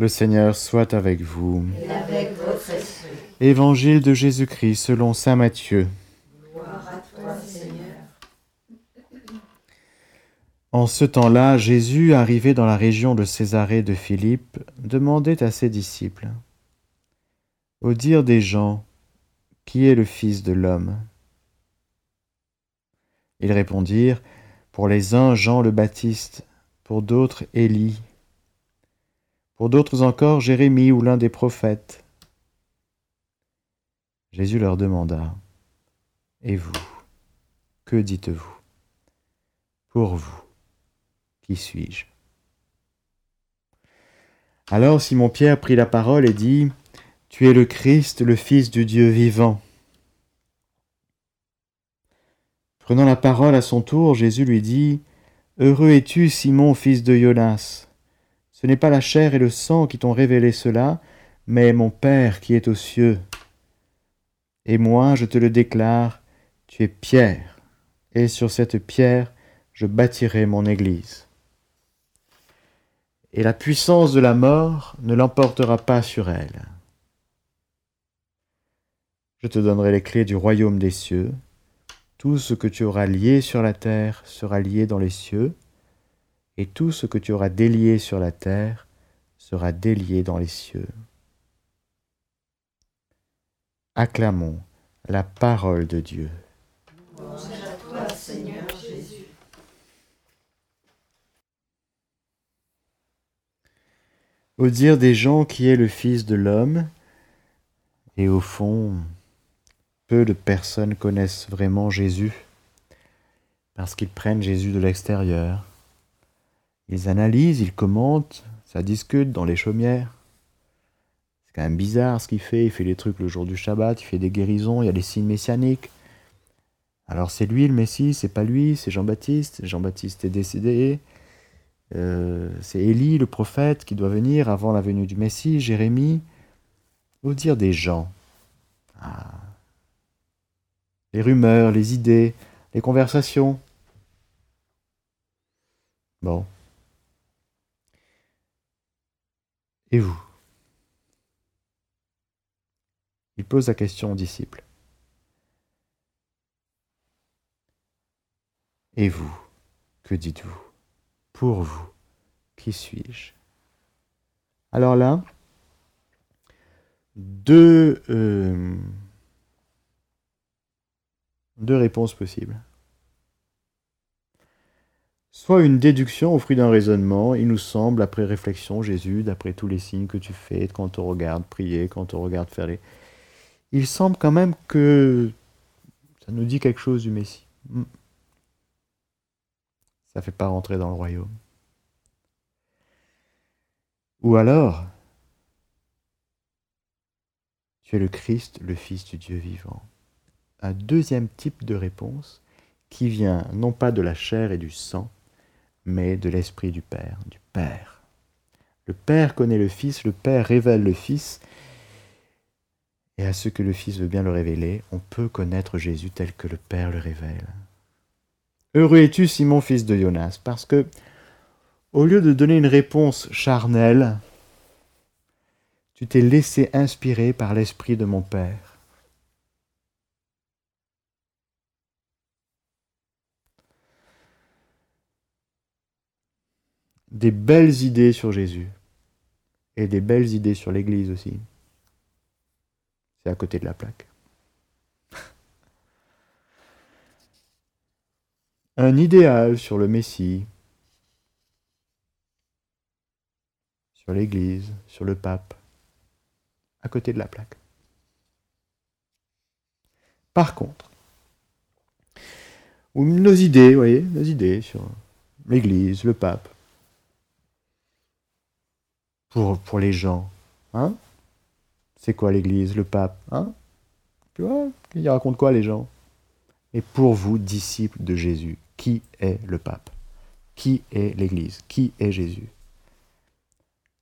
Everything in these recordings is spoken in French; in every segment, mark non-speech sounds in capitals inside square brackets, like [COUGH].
Le Seigneur soit avec vous. Et avec votre esprit. Évangile de Jésus-Christ selon Saint Matthieu. Gloire à toi, Seigneur. En ce temps-là, Jésus, arrivé dans la région de Césarée de Philippe, demandait à ses disciples Au dire des gens, qui est le Fils de l'homme? Ils répondirent Pour les uns, Jean le Baptiste, pour d'autres, Élie pour d'autres encore Jérémie ou l'un des prophètes. Jésus leur demanda, Et vous, que dites-vous Pour vous, qui suis-je? Alors Simon-Pierre prit la parole et dit, Tu es le Christ, le Fils du Dieu vivant. Prenant la parole à son tour, Jésus lui dit, Heureux es-tu, Simon, fils de Jonas ce n'est pas la chair et le sang qui t'ont révélé cela, mais mon Père qui est aux cieux. Et moi, je te le déclare, tu es pierre, et sur cette pierre, je bâtirai mon Église. Et la puissance de la mort ne l'emportera pas sur elle. Je te donnerai les clés du royaume des cieux. Tout ce que tu auras lié sur la terre sera lié dans les cieux, et tout ce que tu auras délié sur la terre sera délié dans les cieux. Acclamons la parole de Dieu. Au dire des gens qui est le Fils de l'homme, et au fond, peu de personnes connaissent vraiment Jésus, parce qu'ils prennent Jésus de l'extérieur, ils analysent, ils commentent, ça discute dans les chaumières. C'est quand même bizarre ce qu'il fait. Il fait les trucs le jour du Shabbat, il fait des guérisons, il y a des signes messianiques. Alors c'est lui le Messie, c'est pas lui, c'est Jean-Baptiste. Jean-Baptiste est décédé. Euh, c'est Élie, le prophète, qui doit venir avant la venue du Messie, Jérémie. Au dire des gens. Ah. Les rumeurs, les idées, les conversations. Bon, Et vous? Il pose la question aux disciples. Et vous, que dites-vous? Pour vous, qui suis-je? Alors là, deux, euh, réponses possibles soit une déduction au fruit d'un raisonnement, il nous semble, après réflexion, Jésus, d'après tous les signes que tu fais, quand on regarde prier, quand on regarde faire les... Il semble quand même que ça nous dit quelque chose du Messie. Hmm. Ça ne fait pas rentrer dans le royaume. Ou alors, tu es le Christ, le Fils du Dieu vivant. Un deuxième type de réponse qui vient non pas de la chair et du sang, mais de l'Esprit du Père, du Père. Le Père connaît le Fils, le Père révèle le Fils, et à ce que le Fils veut bien le révéler, on peut connaître Jésus tel que le Père le révèle. Heureux es-tu, Simon, fils de Jonas, parce que, au lieu de donner une réponse charnelle, tu t'es laissé inspirer par l'Esprit de mon Père. Des belles idées sur Jésus et des belles idées sur l'Église aussi. C'est à côté de la plaque. [LAUGHS] Un idéal sur le Messie, sur l'Église, sur le pape, à côté de la plaque. Par contre, nos idées, vous voyez, nos idées sur l'Église, le pape, pour, les gens. Hein? C'est quoi l'Église, le pape hein? Tu vois Il raconte quoi les gens? Et pour vous, disciples de Jésus, qui est le pape? Qui est l'Église? Qui est Jésus?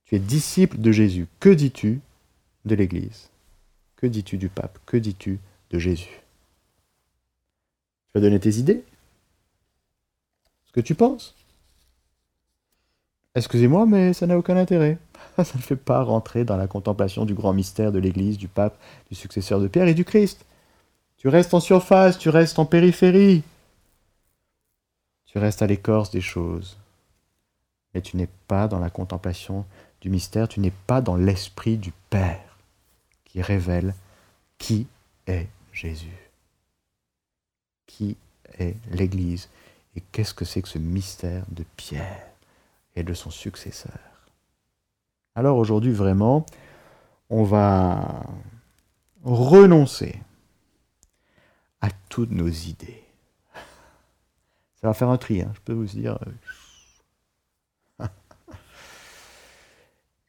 Tu es disciple de Jésus. Que dis-tu de l'Église? Que dis-tu du pape? Que dis-tu de Jésus? Tu vas donner tes idées? Ce que tu penses? Excusez-moi, mais ça n'a aucun intérêt. [LAUGHS] Ça ne fait pas rentrer dans la contemplation du grand mystère de l'Église, du pape, du successeur de Pierre et du Christ. Tu restes en surface, tu restes en périphérie. Tu restes à l'écorce des choses. Mais tu n'es pas dans la contemplation du mystère, tu n'es pas dans l'esprit du Père qui révèle qui est Jésus. Qui est l'Église et qu'est-ce que c'est que ce mystère de Pierre et de son successeur. Alors aujourd'hui, vraiment, on va renoncer à toutes nos idées. Ça va faire un tri, hein, je peux vous dire.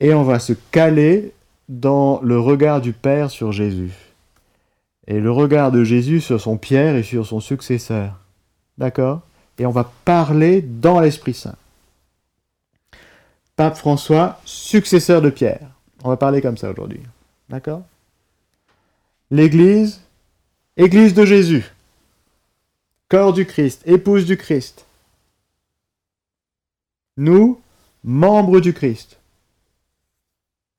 Et on va se caler dans le regard du Père sur Jésus. Et le regard de Jésus sur son Pierre et sur son successeur. D'accord? Et on va parler dans l'Esprit Saint. Pape François, successeur de Pierre. On va parler comme ça aujourd'hui. D'accord? L'Église, Église de Jésus. Corps du Christ, épouse du Christ. Nous, membres du Christ.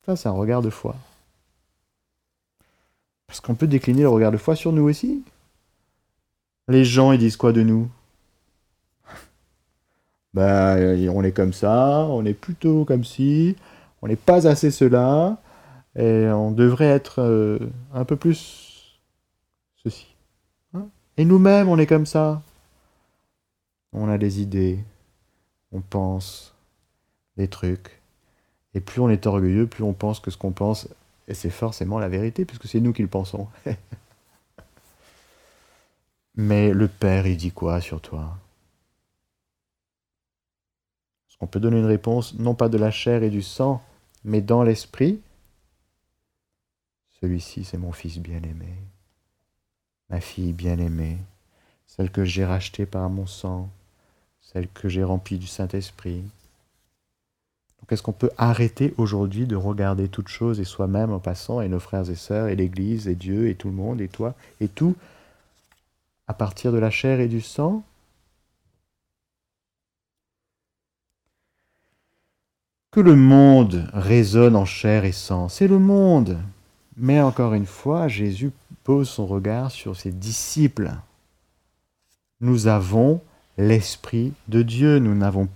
Ça, c'est un regard de foi. Parce qu'on peut décliner le regard de foi sur nous aussi. Les gens, ils disent quoi de nous? Ben, on est comme ça, on est plutôt comme ci, on n'est pas assez cela, et on devrait être euh, un peu plus ceci. Hein et nous-mêmes, on est comme ça. On a des idées, on pense des trucs, et plus on est orgueilleux, plus on pense que ce qu'on pense et c'est forcément la vérité, puisque c'est nous qui le pensons. [LAUGHS] Mais le Père, il dit quoi sur toi? On peut donner une réponse, non pas de la chair et du sang, mais dans l'esprit. Celui-ci, c'est mon fils bien-aimé, ma fille bien-aimée, celle que j'ai rachetée par mon sang, celle que j'ai remplie du Saint-Esprit. Donc est-ce qu'on peut arrêter aujourd'hui de regarder toutes choses et soi-même en passant, et nos frères et sœurs, et l'Église, et Dieu, et tout le monde, et toi, et tout, à partir de la chair et du sang? Que le monde résonne en chair et sang, c'est le monde. Mais encore une fois, Jésus pose son regard sur ses disciples. Nous avons l'Esprit de Dieu, nous n'avons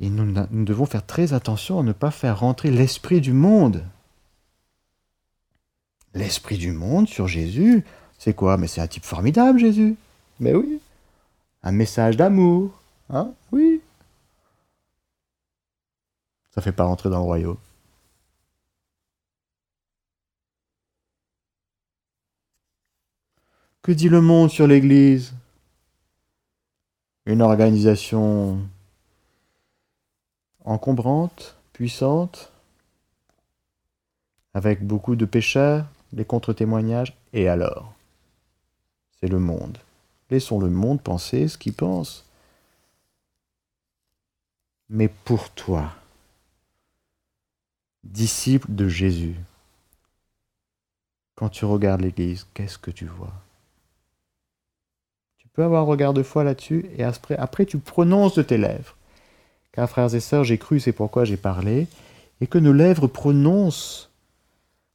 et nous, devons faire très attention à ne pas faire rentrer l'esprit du monde. L'esprit du monde sur Jésus, c'est quoi? Mais c'est un type formidable, Jésus. Mais oui. Un message d'amour. Hein? Oui. Ça fait pas rentrer dans le royaume. Que dit le monde sur l'Église? Une organisation encombrante, puissante, avec beaucoup de pécheurs, des contre-témoignages, et alors? C'est le monde. Laissons le monde penser ce qu'il pense. Mais pour toi, disciple de Jésus, quand tu regardes l'Église, qu'est-ce que tu vois? Tu peux avoir un regard de foi là-dessus, et après, après tu prononces de tes lèvres car frères et sœurs, j'ai cru, c'est pourquoi j'ai parlé, et que nos lèvres prononcent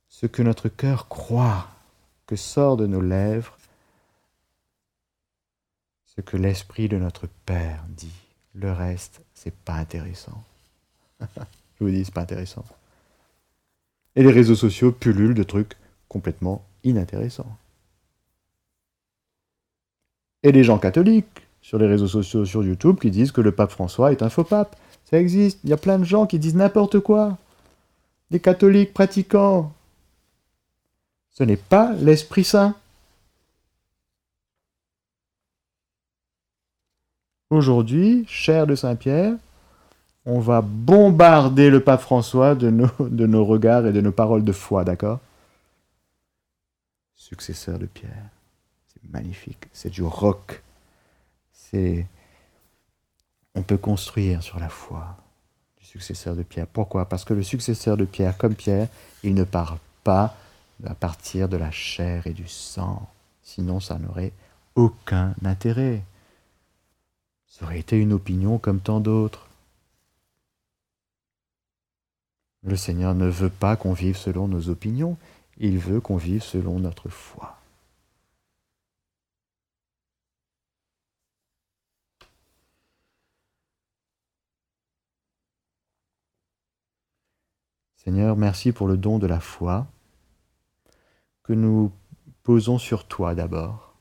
ce que notre cœur croit, que sort de nos lèvres ce que l'esprit de notre Père dit. Le reste, c'est pas intéressant. [LAUGHS] Je vous dis, c'est pas intéressant. Et les réseaux sociaux pullulent de trucs complètement inintéressants. Et les gens catholiques sur les réseaux sociaux, sur YouTube, qui disent que le pape François est un faux pape. Ça existe. Il y a plein de gens qui disent n'importe quoi. Des catholiques pratiquants. Ce n'est pas l'Esprit Saint. Aujourd'hui, cher de Saint-Pierre, on va bombarder le pape François de nos, regards et de nos paroles de foi, d'accord? Successeur de Pierre. C'est magnifique. C'est du rock on peut construire sur la foi du successeur de Pierre. Pourquoi? Parce que le successeur de Pierre, comme Pierre, il ne parle pas à partir de la chair et du sang. Sinon, ça n'aurait aucun intérêt. Ça aurait été une opinion comme tant d'autres. Le Seigneur ne veut pas qu'on vive selon nos opinions, il veut qu'on vive selon notre foi. Seigneur, merci pour le don de la foi que nous posons sur toi d'abord.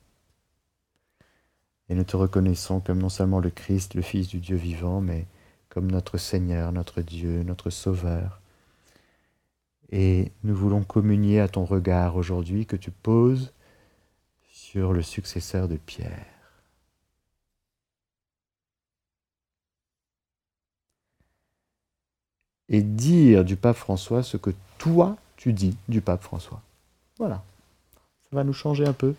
Et nous te reconnaissons comme non seulement le Christ, le Fils du Dieu vivant, mais comme notre Seigneur, notre Dieu, notre Sauveur. Et nous voulons communier à ton regard aujourd'hui que tu poses sur le successeur de Pierre. et dire du pape François ce que toi tu dis du pape François. Voilà. Ça va nous changer un peu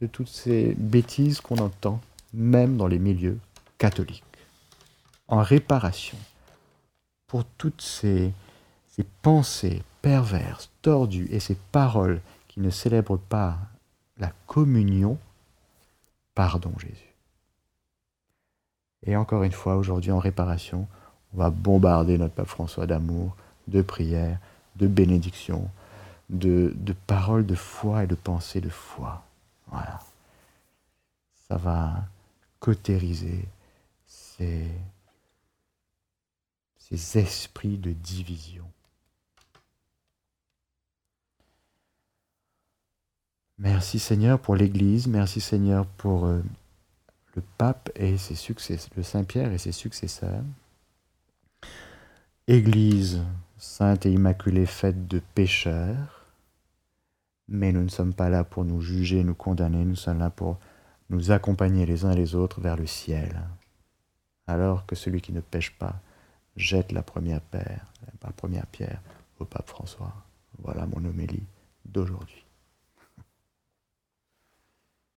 de toutes ces bêtises qu'on entend, même dans les milieux catholiques. En réparation pour toutes ces, ces pensées perverses, tordues et ces paroles qui ne célèbrent pas la communion, pardon Jésus. Et encore une fois, aujourd'hui en réparation, on va bombarder notre pape François d'amour, de prière, de bénédiction, de, de paroles de foi et de pensées de foi. Voilà. Ça va cautériser ces, ces esprits de division. Merci Seigneur pour l'Église, merci Seigneur pour euh, le pape et ses successeurs, le Saint-Pierre et ses successeurs. Église sainte et immaculée faite de pécheurs, mais nous ne sommes pas là pour nous juger, nous condamner, nous sommes là pour nous accompagner les uns les autres vers le ciel. Alors que celui qui ne pêche pas jette la première pierre, la première pierre au pape François. Voilà mon homélie d'aujourd'hui.